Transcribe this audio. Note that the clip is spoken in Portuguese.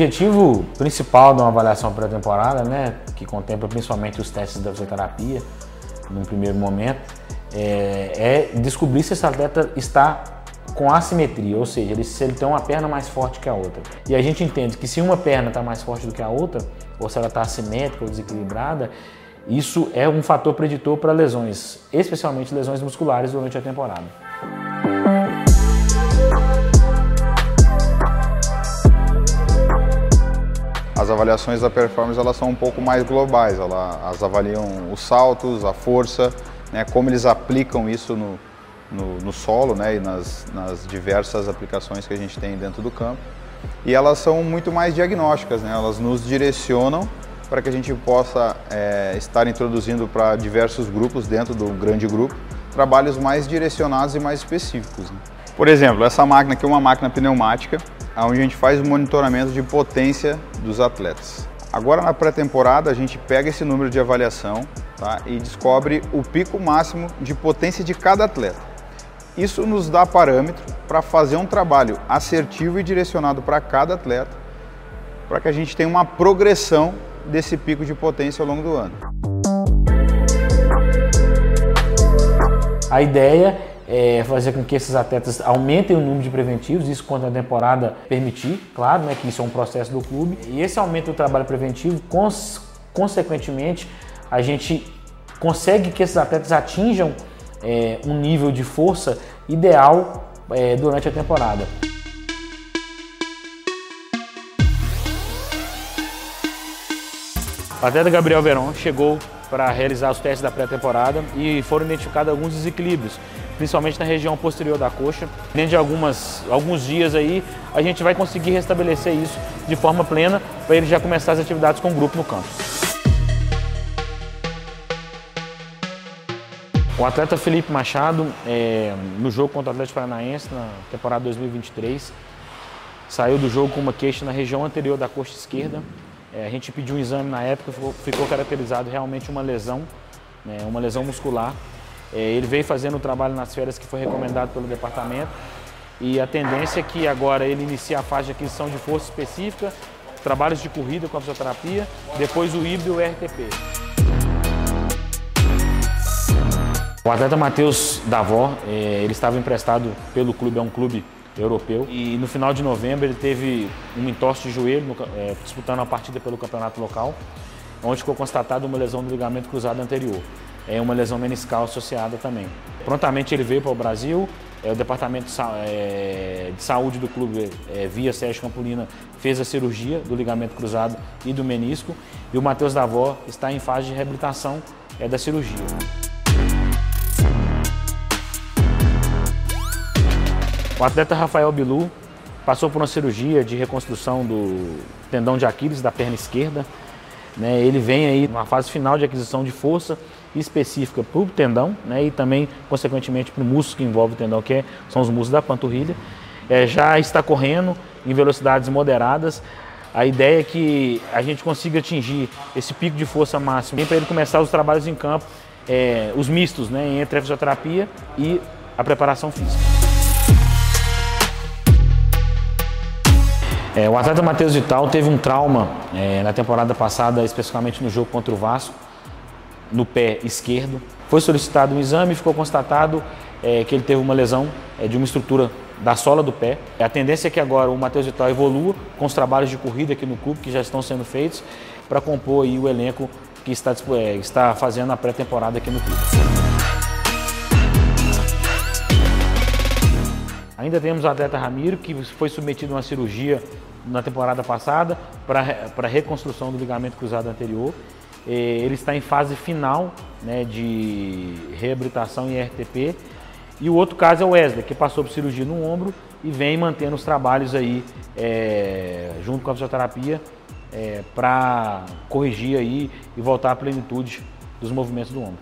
Objetivo principal de uma avaliação pré-temporada, né, que contempla principalmente os testes da fisioterapia, num primeiro momento, é, é descobrir se esse atleta está com assimetria, ou seja, ele, se ele tem uma perna mais forte que a outra. E a gente entende que se uma perna está mais forte do que a outra, ou se ela está assimétrica ou desequilibrada, isso é um fator preditor para lesões, especialmente lesões musculares durante a temporada. As avaliações da performance elas são um pouco mais globais, elas avaliam os saltos, a força, né, como eles aplicam isso no, no, no solo né, e nas, nas, diversas aplicações que a gente tem dentro do campo. E elas são muito mais diagnósticas, né, elas nos direcionam para que a gente possa é, estar introduzindo para diversos grupos dentro do grande grupo trabalhos mais direcionados e mais específicos. Né. Por exemplo, essa máquina aqui é uma máquina pneumática, onde a gente faz o monitoramento de potência dos atletas. Agora na pré-temporada a gente pega esse número de avaliação tá, e descobre o pico máximo de potência de cada atleta. Isso nos dá parâmetro para fazer um trabalho assertivo e direcionado para cada atleta, para que a gente tenha uma progressão desse pico de potência ao longo do ano. A ideia é fazer com que esses atletas aumentem o número de preventivos, isso quando a temporada permitir, claro, né, que isso é um processo do clube. E esse aumento do trabalho preventivo, cons consequentemente, a gente consegue que esses atletas atinjam é, um nível de força ideal é, durante a temporada. O atleta Gabriel Verón chegou para realizar os testes da pré-temporada e foram identificados alguns desequilíbrios, principalmente na região posterior da coxa. Dentro de algumas, alguns dias aí, a gente vai conseguir restabelecer isso de forma plena para ele já começar as atividades com o grupo no campo. O atleta Felipe Machado, é, no jogo contra o Atlético Paranaense, na temporada 2023, saiu do jogo com uma queixa na região anterior da coxa esquerda. É, a gente pediu um exame na época, ficou, ficou caracterizado realmente uma lesão, né, uma lesão muscular. É, ele veio fazendo o trabalho nas férias que foi recomendado pelo departamento e a tendência é que agora ele inicie a fase de aquisição de força específica, trabalhos de corrida com a fisioterapia, depois o híbrido e o RTP. O atleta Matheus Davó, é, ele estava emprestado pelo clube, é um clube europeu, e no final de novembro ele teve um entorse de joelho é, disputando a partida pelo campeonato local, onde ficou constatado uma lesão do ligamento cruzado anterior. É uma lesão meniscal associada também. Prontamente ele veio para o Brasil, é, o departamento de, é, de saúde do clube, é, via Sérgio Campolina, fez a cirurgia do ligamento cruzado e do menisco, e o Matheus Davó está em fase de reabilitação é, da cirurgia. O atleta Rafael Bilu passou por uma cirurgia de reconstrução do tendão de Aquiles da perna esquerda. Né? Ele vem aí numa fase final de aquisição de força específica para o tendão né? e também, consequentemente, para o músculo que envolve o tendão, que é, são os músculos da panturrilha. É, já está correndo em velocidades moderadas. A ideia é que a gente consiga atingir esse pico de força máximo para ele começar os trabalhos em campo, é, os mistos, né, entre a fisioterapia e a preparação física. É, o atleta Matheus Vital teve um trauma é, na temporada passada, especificamente no jogo contra o Vasco, no pé esquerdo. Foi solicitado um exame e ficou constatado é, que ele teve uma lesão é, de uma estrutura da sola do pé. A tendência é que agora o Matheus Vital evolua com os trabalhos de corrida aqui no clube que já estão sendo feitos para compor o elenco que está, é, está fazendo a pré-temporada aqui no clube. Ainda temos o atleta Ramiro, que foi submetido a uma cirurgia na temporada passada para reconstrução do ligamento cruzado anterior. Ele está em fase final né, de reabilitação em RTP. E o outro caso é o Wesley, que passou por cirurgia no ombro e vem mantendo os trabalhos aí é, junto com a fisioterapia é, para corrigir aí e voltar à plenitude dos movimentos do ombro.